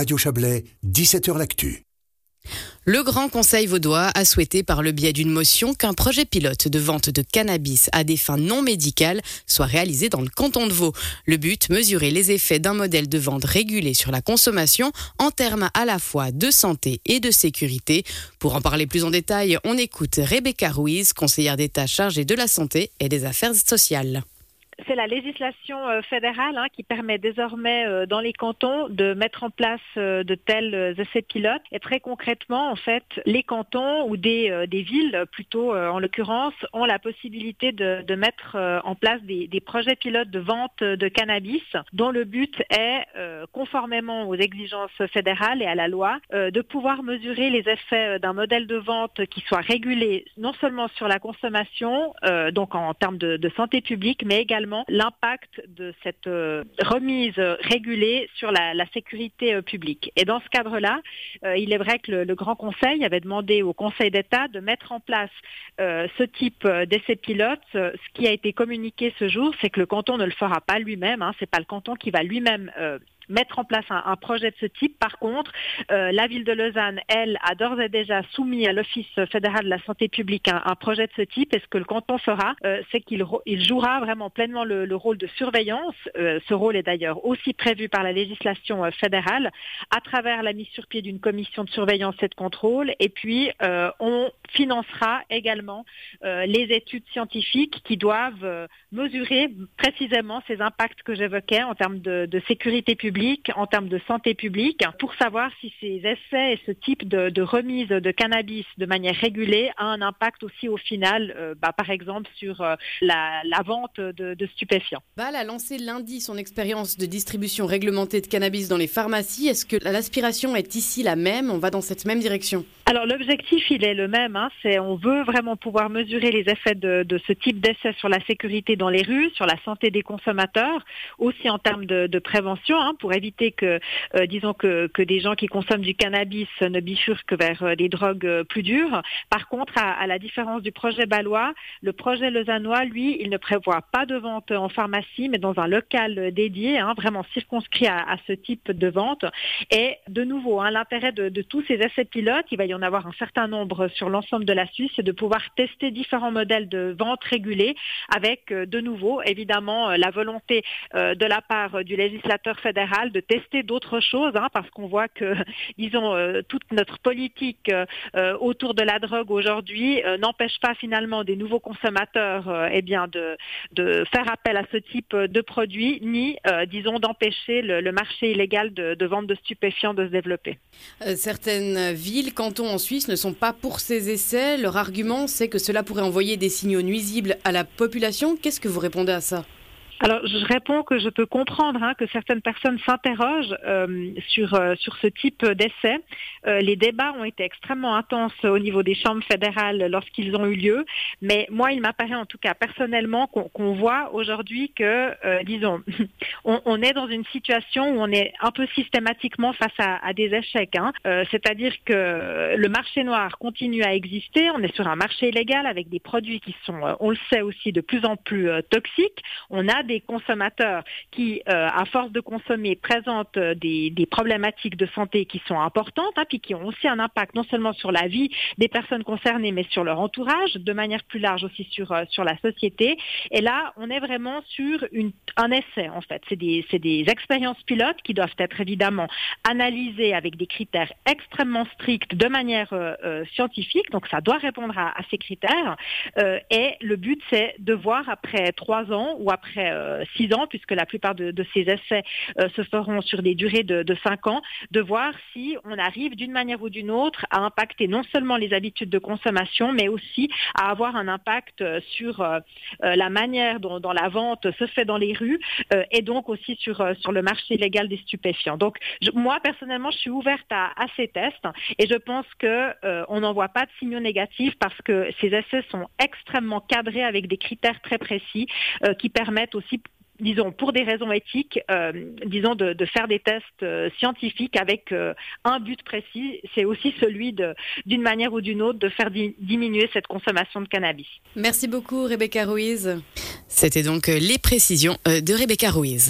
Radio Chablais, 17h L'Actu. Le Grand Conseil vaudois a souhaité, par le biais d'une motion, qu'un projet pilote de vente de cannabis à des fins non médicales soit réalisé dans le canton de Vaud. Le but, mesurer les effets d'un modèle de vente régulé sur la consommation en termes à la fois de santé et de sécurité. Pour en parler plus en détail, on écoute Rebecca Ruiz, conseillère d'État chargée de la santé et des affaires sociales c'est la législation euh, fédérale hein, qui permet désormais euh, dans les cantons de mettre en place euh, de tels essais pilotes. Et très concrètement, en fait, les cantons ou des, villes, plutôt en l'occurrence, ont la possibilité de, mettre en place des, des, projets pilotes de vente de cannabis dont le but est, conformément aux exigences fédérales et à la loi, de pouvoir mesurer les effets d'un modèle de vente qui soit régulé non seulement sur la consommation, donc en termes de, de santé publique, mais également l'impact de cette euh, remise régulée sur la, sécurité euh, publique. Et dans ce cadre-là, euh, il est vrai que le, Grand Conseil avait demandé au Conseil d'État de mettre en place ce type d'essai pilote. Ce qui a été communiqué ce jour, c'est que le canton ne le fera pas lui-même. Hein, c'est pas le canton qui va lui-même mettre en place un, projet de ce type. Par contre, euh, la ville de Lausanne, elle, a d'ores et déjà soumis à l'Office fédéral de la santé publique un, projet de ce type. Et ce que le canton fera, euh, c'est qu'il il jouera vraiment pleinement le, rôle de surveillance. Euh, ce rôle est d'ailleurs aussi prévu par la législation fédérale à travers la mise sur pied d'une commission de surveillance et de contrôle. Et puis, on financera également les études scientifiques qui doivent mesurer précisément ces impacts que j'évoquais en termes de sécurité publique en termes de santé publique, pour savoir si ces essais et ce type de, remise de cannabis de manière régulée a un impact aussi au final, euh, bah, par exemple sur euh, la, vente de, stupéfiants. Val a lancé lundi son expérience de distribution réglementée de cannabis dans les pharmacies. Est-ce que l'aspiration est ici la même? On va dans cette même direction alors l'objectif, il est le même. Hein, c'est on veut vraiment pouvoir mesurer les effets de, ce type d'essais sur la sécurité dans les rues, sur la santé des consommateurs, aussi en termes de, prévention, hein, pour éviter que, euh, disons que, que des gens qui consomment du cannabis ne bifurquent vers euh, des drogues euh, plus dures. Par contre, à, la différence du projet balois, le projet lausannois, lui, il ne prévoit pas de vente en pharmacie, mais dans un local dédié, hein, vraiment circonscrit à, ce type de vente. Et de nouveau, l'intérêt de, de tous ces essais pilotes, il va y en avoir un certain nombre sur l'ensemble de la Suisse et de pouvoir tester différents modèles de vente régulés avec euh, de nouveau évidemment euh, la volonté euh, de la part du législateur fédéral de tester d'autres choses hein, parce qu'on voit que disons toute notre politique autour de la drogue aujourd'hui n'empêche pas finalement des nouveaux consommateurs eh bien de, de faire appel à ce type de produits ni disons d'empêcher le, marché illégal de, de, vente de stupéfiants de se développer. certaines villes, cantons en Suisse ne sont pas pour ces essais. Leur argument, c'est que cela pourrait envoyer des signaux nuisibles à la population. Qu'est-ce que vous répondez à ça? Alors, je réponds que je peux comprendre hein, que certaines personnes s'interrogent euh, sur, euh, sur ce type d'essai. Euh, les débats ont été extrêmement intenses au niveau des chambres fédérales lorsqu'ils ont eu lieu, mais moi, il m'apparaît en tout cas personnellement qu'on voit aujourd'hui que, disons, on, est dans une situation où on est un peu systématiquement face à, des échecs. Hein. C'est-à-dire que le marché noir continue à exister, on est sur un marché illégal avec des produits qui sont, on le sait aussi, de plus en plus toxiques. On a des consommateurs qui, euh, à force de consommer, présentent euh, des, problématiques de santé qui sont importantes, hein, puis qui ont aussi un impact non seulement sur la vie des personnes concernées, mais sur leur entourage, de manière plus large aussi sur, euh, sur la société. Et là, on est vraiment sur un essai, en fait. C'est des, des expériences pilotes qui doivent être évidemment analysées avec des critères extrêmement stricts de manière scientifique. Donc, ça doit répondre à, ces critères. et le but, c'est de voir après trois ans ou après six ans, puisque la plupart de, ces essais euh, se feront sur des durées de, cinq ans, de voir si on arrive d'une manière ou d'une autre à impacter non seulement les habitudes de consommation, mais aussi à avoir un impact euh, sur la manière dont, la vente se fait dans les rues et donc aussi sur, sur le marché légal des stupéfiants. Donc moi personnellement, je suis ouverte à, ces tests et je pense qu'on n'en voit pas de signaux négatifs parce que ces essais sont extrêmement cadrés avec des critères très précis qui permettent aussi disons, pour des raisons éthiques, euh, disons, de, faire des tests euh, scientifiques avec euh, un but précis, c'est aussi celui d'une manière ou d'une autre, de faire diminuer cette consommation de cannabis. Merci beaucoup, Rebecca Ruiz. C'était donc les précisions de Rebecca Ruiz.